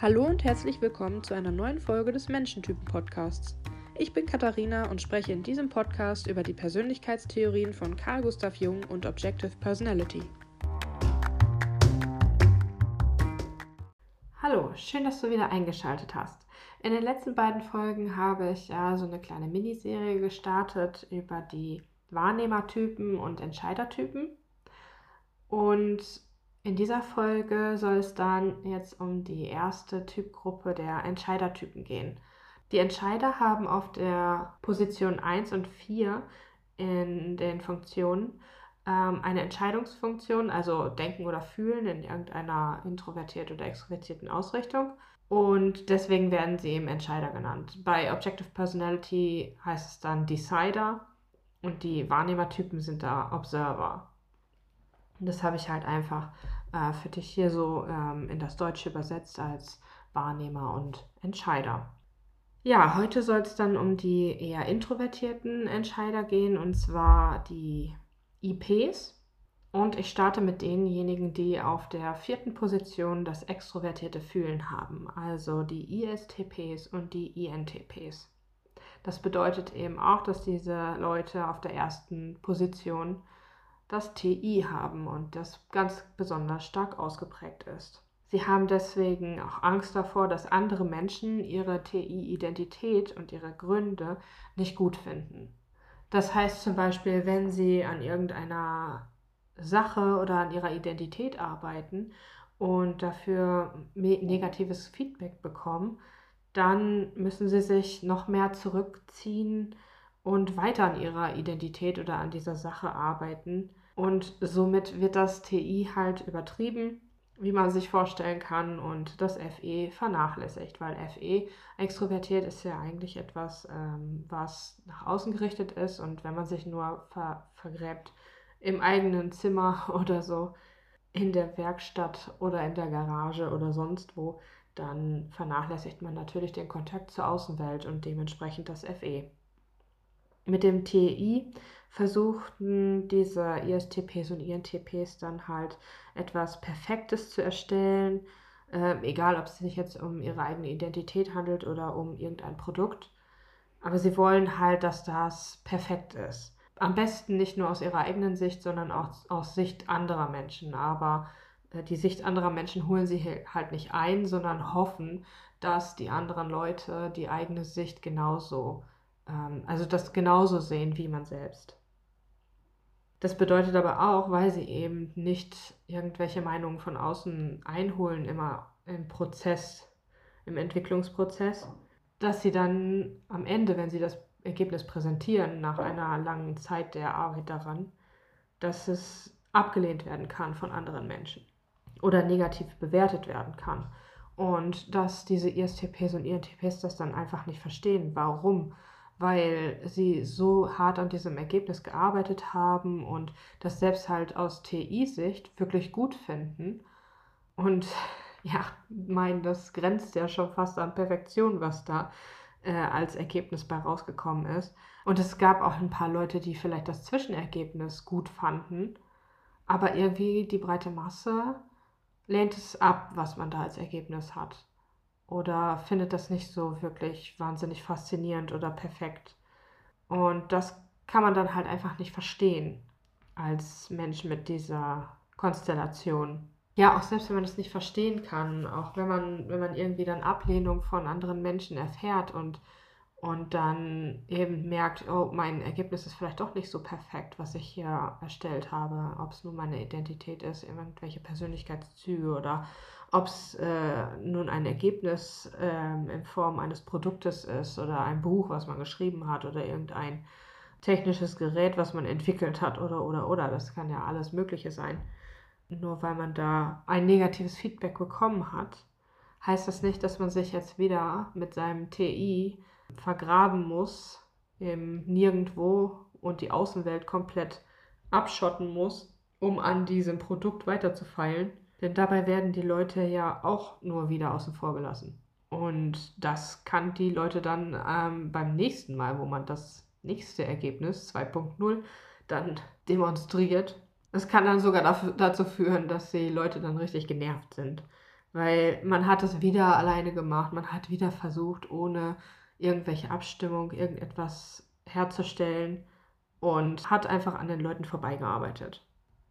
Hallo und herzlich willkommen zu einer neuen Folge des Menschentypen-Podcasts. Ich bin Katharina und spreche in diesem Podcast über die Persönlichkeitstheorien von Carl Gustav Jung und Objective Personality. Hallo, schön, dass du wieder eingeschaltet hast. In den letzten beiden Folgen habe ich ja so eine kleine Miniserie gestartet über die Wahrnehmertypen und Entscheidertypen. Und in dieser Folge soll es dann jetzt um die erste Typgruppe der Entscheidertypen gehen. Die Entscheider haben auf der Position 1 und 4 in den Funktionen ähm, eine Entscheidungsfunktion, also denken oder fühlen in irgendeiner introvertierten oder extrovertierten Ausrichtung. Und deswegen werden sie eben Entscheider genannt. Bei Objective Personality heißt es dann Decider und die Wahrnehmertypen sind da Observer. Und das habe ich halt einfach äh, für dich hier so ähm, in das Deutsche übersetzt als Wahrnehmer und Entscheider. Ja, heute soll es dann um die eher introvertierten Entscheider gehen und zwar die IPs. Und ich starte mit denjenigen, die auf der vierten Position das extrovertierte Fühlen haben, also die ISTPs und die INTPs. Das bedeutet eben auch, dass diese Leute auf der ersten Position das TI haben und das ganz besonders stark ausgeprägt ist. Sie haben deswegen auch Angst davor, dass andere Menschen ihre TI-Identität und ihre Gründe nicht gut finden. Das heißt zum Beispiel, wenn sie an irgendeiner Sache oder an ihrer Identität arbeiten und dafür negatives Feedback bekommen, dann müssen sie sich noch mehr zurückziehen und weiter an ihrer Identität oder an dieser Sache arbeiten. Und somit wird das TI halt übertrieben, wie man sich vorstellen kann, und das FE vernachlässigt, weil FE extrovertiert ist ja eigentlich etwas, ähm, was nach außen gerichtet ist. Und wenn man sich nur ver vergräbt im eigenen Zimmer oder so, in der Werkstatt oder in der Garage oder sonst wo, dann vernachlässigt man natürlich den Kontakt zur Außenwelt und dementsprechend das FE. Mit dem TI versuchten diese ISTPs und INTPs dann halt etwas Perfektes zu erstellen, äh, egal ob es sich jetzt um ihre eigene Identität handelt oder um irgendein Produkt. Aber sie wollen halt, dass das perfekt ist. Am besten nicht nur aus ihrer eigenen Sicht, sondern auch aus Sicht anderer Menschen. Aber äh, die Sicht anderer Menschen holen sie halt nicht ein, sondern hoffen, dass die anderen Leute die eigene Sicht genauso, ähm, also das genauso sehen wie man selbst. Das bedeutet aber auch, weil sie eben nicht irgendwelche Meinungen von außen einholen, immer im Prozess, im Entwicklungsprozess, dass sie dann am Ende, wenn sie das Ergebnis präsentieren, nach einer langen Zeit der Arbeit daran, dass es abgelehnt werden kann von anderen Menschen oder negativ bewertet werden kann. Und dass diese ISTPs und INTPs das dann einfach nicht verstehen, warum. Weil sie so hart an diesem Ergebnis gearbeitet haben und das selbst halt aus TI-Sicht wirklich gut finden. Und ja, meinen, das grenzt ja schon fast an Perfektion, was da äh, als Ergebnis bei rausgekommen ist. Und es gab auch ein paar Leute, die vielleicht das Zwischenergebnis gut fanden, aber irgendwie die breite Masse lehnt es ab, was man da als Ergebnis hat. Oder findet das nicht so wirklich wahnsinnig faszinierend oder perfekt. Und das kann man dann halt einfach nicht verstehen als Mensch mit dieser Konstellation. Ja, auch selbst wenn man das nicht verstehen kann, auch wenn man, wenn man irgendwie dann Ablehnung von anderen Menschen erfährt und und dann eben merkt, oh, mein Ergebnis ist vielleicht doch nicht so perfekt, was ich hier erstellt habe, ob es nun meine Identität ist, irgendwelche Persönlichkeitszüge oder ob es äh, nun ein Ergebnis äh, in Form eines Produktes ist oder ein Buch, was man geschrieben hat oder irgendein technisches Gerät, was man entwickelt hat oder oder oder, das kann ja alles Mögliche sein. Nur weil man da ein negatives Feedback bekommen hat, heißt das nicht, dass man sich jetzt wieder mit seinem TI vergraben muss im Nirgendwo und die Außenwelt komplett abschotten muss, um an diesem Produkt weiterzufeilen. Denn dabei werden die Leute ja auch nur wieder außen vor gelassen. Und das kann die Leute dann ähm, beim nächsten Mal, wo man das nächste Ergebnis 2.0 dann demonstriert. Es kann dann sogar dazu führen, dass die Leute dann richtig genervt sind, weil man hat es wieder alleine gemacht, man hat wieder versucht, ohne irgendwelche Abstimmung irgendetwas herzustellen und hat einfach an den Leuten vorbeigearbeitet.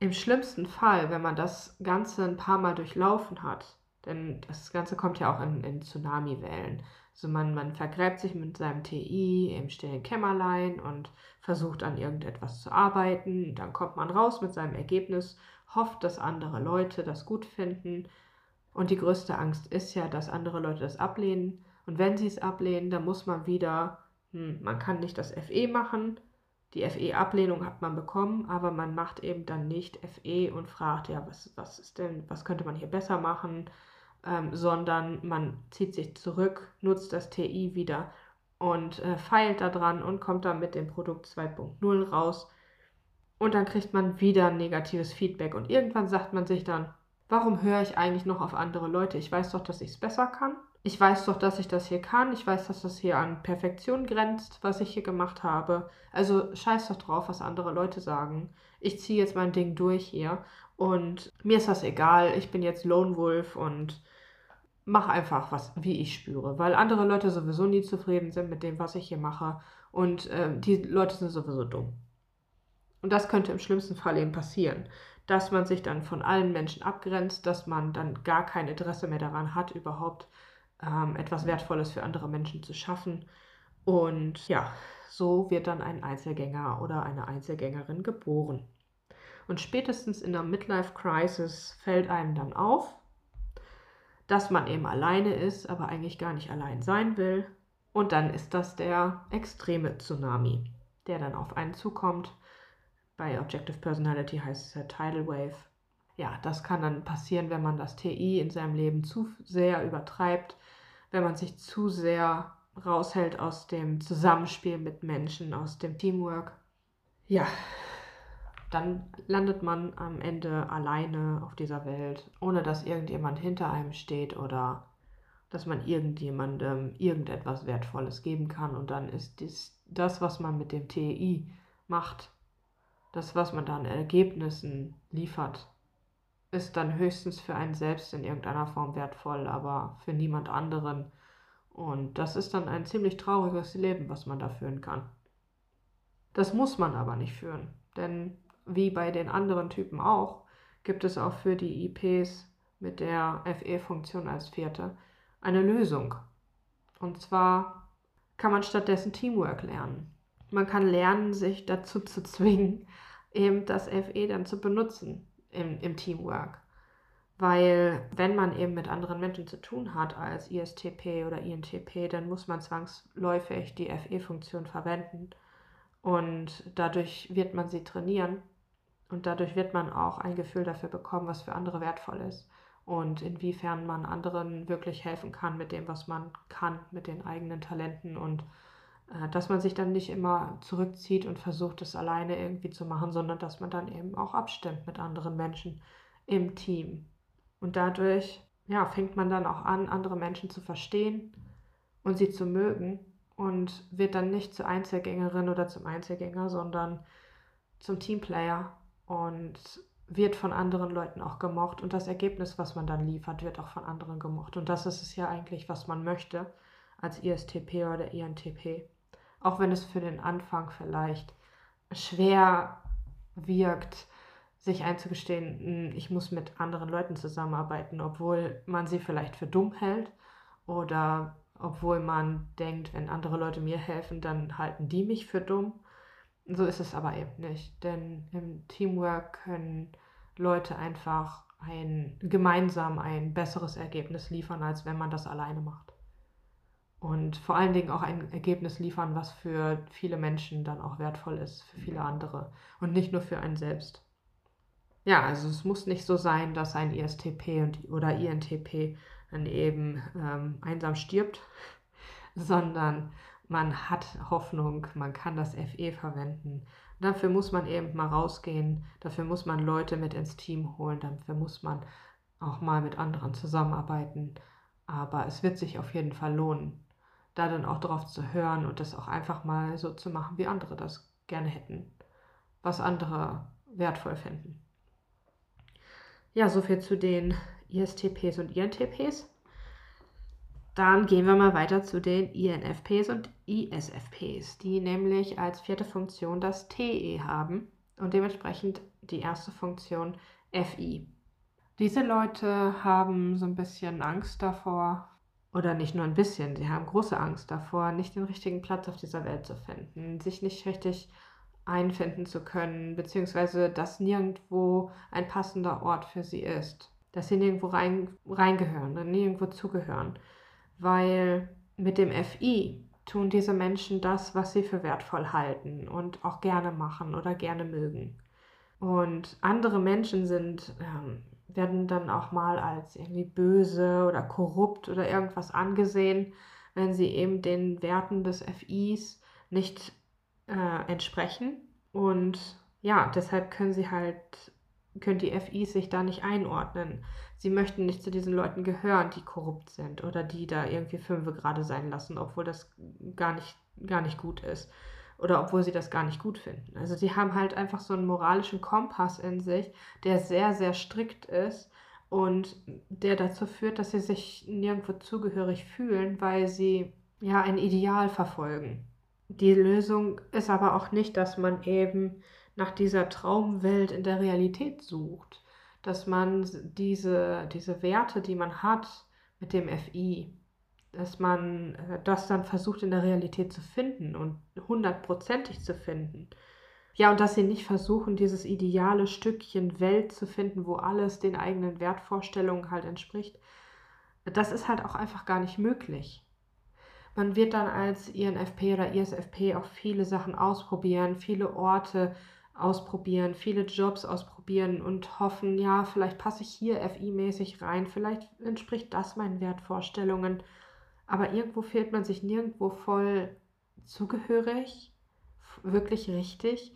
Im schlimmsten Fall, wenn man das Ganze ein paar Mal durchlaufen hat, denn das Ganze kommt ja auch in, in Tsunami-Wellen. Also man, man vergräbt sich mit seinem TI im stillen Kämmerlein und versucht an irgendetwas zu arbeiten. Dann kommt man raus mit seinem Ergebnis, hofft, dass andere Leute das gut finden. Und die größte Angst ist ja, dass andere Leute das ablehnen. Und wenn sie es ablehnen, dann muss man wieder, hm, man kann nicht das FE machen, die FE-Ablehnung hat man bekommen, aber man macht eben dann nicht FE und fragt, ja, was, was ist denn, was könnte man hier besser machen, ähm, sondern man zieht sich zurück, nutzt das TI wieder und äh, feilt daran und kommt dann mit dem Produkt 2.0 raus. Und dann kriegt man wieder negatives Feedback und irgendwann sagt man sich dann, warum höre ich eigentlich noch auf andere Leute? Ich weiß doch, dass ich es besser kann ich weiß doch, dass ich das hier kann. Ich weiß, dass das hier an Perfektion grenzt, was ich hier gemacht habe. Also scheiß doch drauf, was andere Leute sagen. Ich ziehe jetzt mein Ding durch hier und mir ist das egal. Ich bin jetzt Lone Wolf und mache einfach was, wie ich spüre, weil andere Leute sowieso nie zufrieden sind mit dem, was ich hier mache und äh, die Leute sind sowieso dumm. Und das könnte im schlimmsten Fall eben passieren, dass man sich dann von allen Menschen abgrenzt, dass man dann gar kein Interesse mehr daran hat, überhaupt ähm, etwas Wertvolles für andere Menschen zu schaffen. Und ja, so wird dann ein Einzelgänger oder eine Einzelgängerin geboren. Und spätestens in der Midlife Crisis fällt einem dann auf, dass man eben alleine ist, aber eigentlich gar nicht allein sein will. Und dann ist das der extreme Tsunami, der dann auf einen zukommt. Bei Objective Personality heißt es ja Tidal Wave. Ja, das kann dann passieren, wenn man das TI in seinem Leben zu sehr übertreibt, wenn man sich zu sehr raushält aus dem Zusammenspiel mit Menschen, aus dem Teamwork. Ja, dann landet man am Ende alleine auf dieser Welt, ohne dass irgendjemand hinter einem steht oder dass man irgendjemandem irgendetwas Wertvolles geben kann. Und dann ist dies, das, was man mit dem TI macht, das, was man da an Ergebnissen liefert, ist dann höchstens für einen selbst in irgendeiner Form wertvoll, aber für niemand anderen. Und das ist dann ein ziemlich trauriges Leben, was man da führen kann. Das muss man aber nicht führen, denn wie bei den anderen Typen auch, gibt es auch für die IPs mit der FE-Funktion als vierte eine Lösung. Und zwar kann man stattdessen Teamwork lernen. Man kann lernen, sich dazu zu zwingen, eben das FE dann zu benutzen im, im Teamwork. Weil wenn man eben mit anderen Menschen zu tun hat als ISTP oder INTP, dann muss man zwangsläufig die FE-Funktion verwenden. Und dadurch wird man sie trainieren. Und dadurch wird man auch ein Gefühl dafür bekommen, was für andere wertvoll ist. Und inwiefern man anderen wirklich helfen kann mit dem, was man kann, mit den eigenen Talenten. Und dass man sich dann nicht immer zurückzieht und versucht, es alleine irgendwie zu machen, sondern dass man dann eben auch abstimmt mit anderen Menschen im Team. Und dadurch ja, fängt man dann auch an, andere Menschen zu verstehen und sie zu mögen und wird dann nicht zur Einzelgängerin oder zum Einzelgänger, sondern zum Teamplayer und wird von anderen Leuten auch gemocht und das Ergebnis, was man dann liefert, wird auch von anderen gemocht. Und das ist es ja eigentlich, was man möchte als ISTP oder INTP. Auch wenn es für den Anfang vielleicht schwer wirkt, sich einzugestehen, hm, ich muss mit anderen Leuten zusammenarbeiten, obwohl man sie vielleicht für dumm hält oder obwohl man denkt, wenn andere Leute mir helfen, dann halten die mich für dumm. So ist es aber eben nicht, denn im Teamwork können Leute einfach ein gemeinsam ein besseres Ergebnis liefern, als wenn man das alleine macht und vor allen Dingen auch ein Ergebnis liefern, was für viele Menschen dann auch wertvoll ist, für viele andere und nicht nur für einen selbst. Ja, also es muss nicht so sein, dass ein ISTP und, oder INTP dann eben ähm, einsam stirbt, sondern man hat Hoffnung, man kann das FE verwenden. dafür muss man eben mal rausgehen, dafür muss man Leute mit ins Team holen, dafür muss man auch mal mit anderen zusammenarbeiten. Aber es wird sich auf jeden Fall lohnen da dann auch drauf zu hören und das auch einfach mal so zu machen, wie andere das gerne hätten, was andere wertvoll finden. Ja, soviel zu den ISTPs und INTPs. Dann gehen wir mal weiter zu den INFPs und ISFPs, die nämlich als vierte Funktion das TE haben und dementsprechend die erste Funktion FI. Diese Leute haben so ein bisschen Angst davor, oder nicht nur ein bisschen, sie haben große Angst davor, nicht den richtigen Platz auf dieser Welt zu finden, sich nicht richtig einfinden zu können, beziehungsweise dass nirgendwo ein passender Ort für sie ist, dass sie nirgendwo rein, reingehören, nirgendwo zugehören, weil mit dem FI tun diese Menschen das, was sie für wertvoll halten und auch gerne machen oder gerne mögen. Und andere Menschen sind, ähm, werden dann auch mal als irgendwie böse oder korrupt oder irgendwas angesehen, wenn sie eben den Werten des FIs nicht äh, entsprechen. Und ja, deshalb können sie halt, können die FIs sich da nicht einordnen. Sie möchten nicht zu diesen Leuten gehören, die korrupt sind oder die da irgendwie fünfe gerade sein lassen, obwohl das gar nicht, gar nicht gut ist. Oder obwohl sie das gar nicht gut finden. Also sie haben halt einfach so einen moralischen Kompass in sich, der sehr, sehr strikt ist und der dazu führt, dass sie sich nirgendwo zugehörig fühlen, weil sie ja ein Ideal verfolgen. Die Lösung ist aber auch nicht, dass man eben nach dieser Traumwelt in der Realität sucht, dass man diese, diese Werte, die man hat mit dem FI, dass man äh, das dann versucht in der Realität zu finden und hundertprozentig zu finden. Ja, und dass sie nicht versuchen, dieses ideale Stückchen Welt zu finden, wo alles den eigenen Wertvorstellungen halt entspricht. Das ist halt auch einfach gar nicht möglich. Man wird dann als INFP oder ISFP auch viele Sachen ausprobieren, viele Orte ausprobieren, viele Jobs ausprobieren und hoffen, ja, vielleicht passe ich hier FI-mäßig rein, vielleicht entspricht das meinen Wertvorstellungen. Aber irgendwo fühlt man sich nirgendwo voll zugehörig, wirklich richtig.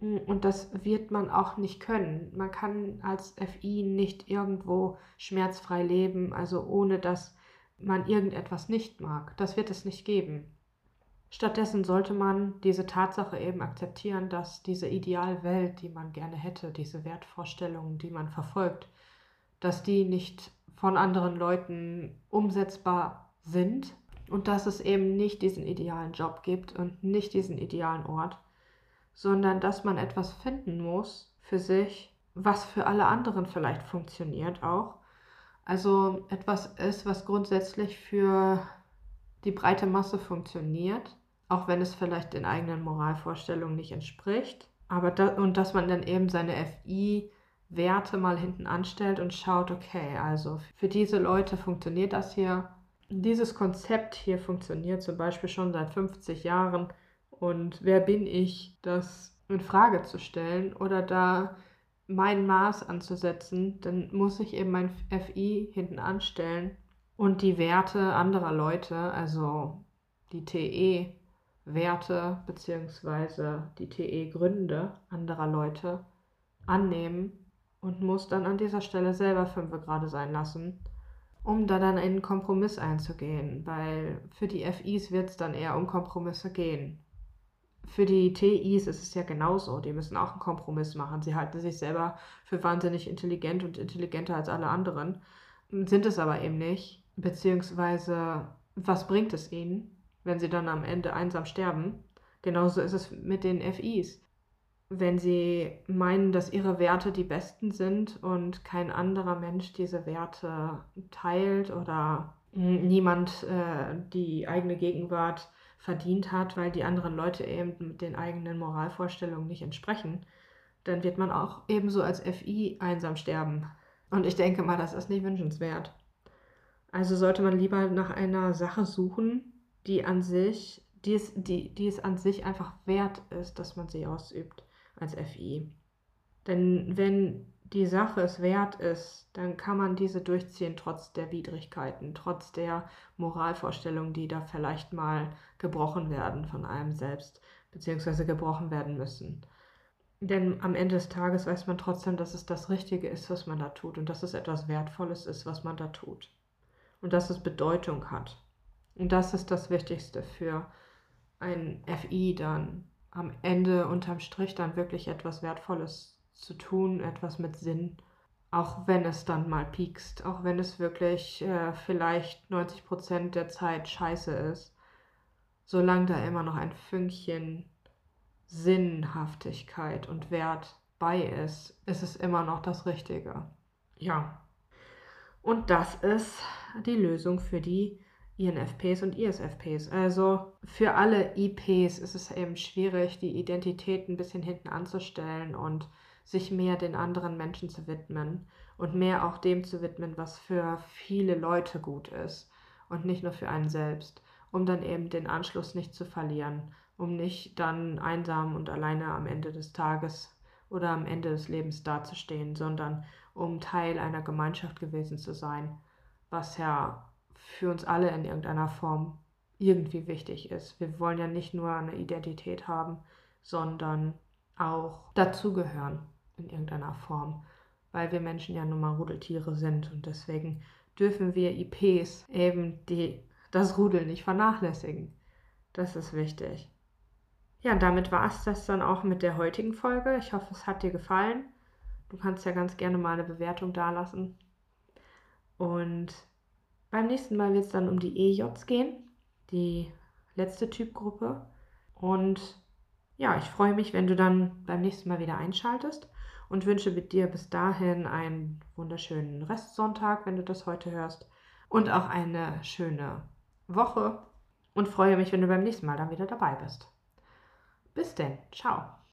Und das wird man auch nicht können. Man kann als FI nicht irgendwo schmerzfrei leben, also ohne dass man irgendetwas nicht mag. Das wird es nicht geben. Stattdessen sollte man diese Tatsache eben akzeptieren, dass diese Idealwelt, die man gerne hätte, diese Wertvorstellungen, die man verfolgt, dass die nicht von anderen Leuten umsetzbar sind und dass es eben nicht diesen idealen Job gibt und nicht diesen idealen Ort, sondern dass man etwas finden muss für sich, was für alle anderen vielleicht funktioniert auch also etwas ist, was grundsätzlich für die breite Masse funktioniert, auch wenn es vielleicht den eigenen Moralvorstellungen nicht entspricht. Aber da, und dass man dann eben seine FI-Werte mal hinten anstellt und schaut, okay, also für diese Leute funktioniert das hier. Dieses Konzept hier funktioniert zum Beispiel schon seit 50 Jahren. Und wer bin ich, das in Frage zu stellen oder da mein Maß anzusetzen, dann muss ich eben mein FI hinten anstellen und die Werte anderer Leute, also die TE-Werte bzw. die TE-Gründe anderer Leute annehmen und muss dann an dieser Stelle selber fünf gerade sein lassen, um da dann in einen Kompromiss einzugehen, weil für die FIs wird es dann eher um Kompromisse gehen für die TIs ist es ja genauso. Die müssen auch einen Kompromiss machen. Sie halten sich selber für wahnsinnig intelligent und intelligenter als alle anderen, sind es aber eben nicht. Beziehungsweise, was bringt es ihnen, wenn sie dann am Ende einsam sterben? Genauso ist es mit den FIs. Wenn sie meinen, dass ihre Werte die besten sind und kein anderer Mensch diese Werte teilt oder niemand äh, die eigene Gegenwart verdient hat, weil die anderen Leute eben mit den eigenen Moralvorstellungen nicht entsprechen, dann wird man auch ebenso als FI einsam sterben. Und ich denke mal, das ist nicht wünschenswert. Also sollte man lieber nach einer Sache suchen, die an sich, die es, die, die es an sich einfach wert ist, dass man sie ausübt als FI. Denn wenn die Sache es wert ist, dann kann man diese durchziehen, trotz der Widrigkeiten, trotz der Moralvorstellungen, die da vielleicht mal gebrochen werden von einem selbst, beziehungsweise gebrochen werden müssen. Denn am Ende des Tages weiß man trotzdem, dass es das Richtige ist, was man da tut und dass es etwas Wertvolles ist, was man da tut. Und dass es Bedeutung hat. Und das ist das Wichtigste für ein FI dann am Ende unterm Strich dann wirklich etwas Wertvolles zu tun, etwas mit Sinn Auch wenn es dann mal piekst, auch wenn es wirklich äh, vielleicht 90% der Zeit scheiße ist, solange da immer noch ein Fünkchen Sinnhaftigkeit und Wert bei ist, ist es immer noch das Richtige. Ja. Und das ist die Lösung für die INFPs und ISFPs. Also für alle IPs ist es eben schwierig, die Identität ein bisschen hinten anzustellen und sich mehr den anderen Menschen zu widmen und mehr auch dem zu widmen, was für viele Leute gut ist und nicht nur für einen selbst, um dann eben den Anschluss nicht zu verlieren, um nicht dann einsam und alleine am Ende des Tages oder am Ende des Lebens dazustehen, sondern um Teil einer Gemeinschaft gewesen zu sein, was ja für uns alle in irgendeiner Form irgendwie wichtig ist. Wir wollen ja nicht nur eine Identität haben, sondern auch dazugehören in irgendeiner Form, weil wir Menschen ja nun mal Rudeltiere sind und deswegen dürfen wir IPs eben die, das Rudel nicht vernachlässigen. Das ist wichtig. Ja, damit war es das dann auch mit der heutigen Folge. Ich hoffe, es hat dir gefallen. Du kannst ja ganz gerne mal eine Bewertung dalassen. Und beim nächsten Mal wird es dann um die EJs gehen, die letzte Typgruppe. Und ja, ich freue mich, wenn du dann beim nächsten Mal wieder einschaltest und wünsche mit dir bis dahin einen wunderschönen Restsonntag, wenn du das heute hörst, und auch eine schöne Woche und freue mich, wenn du beim nächsten Mal dann wieder dabei bist. Bis denn, ciao.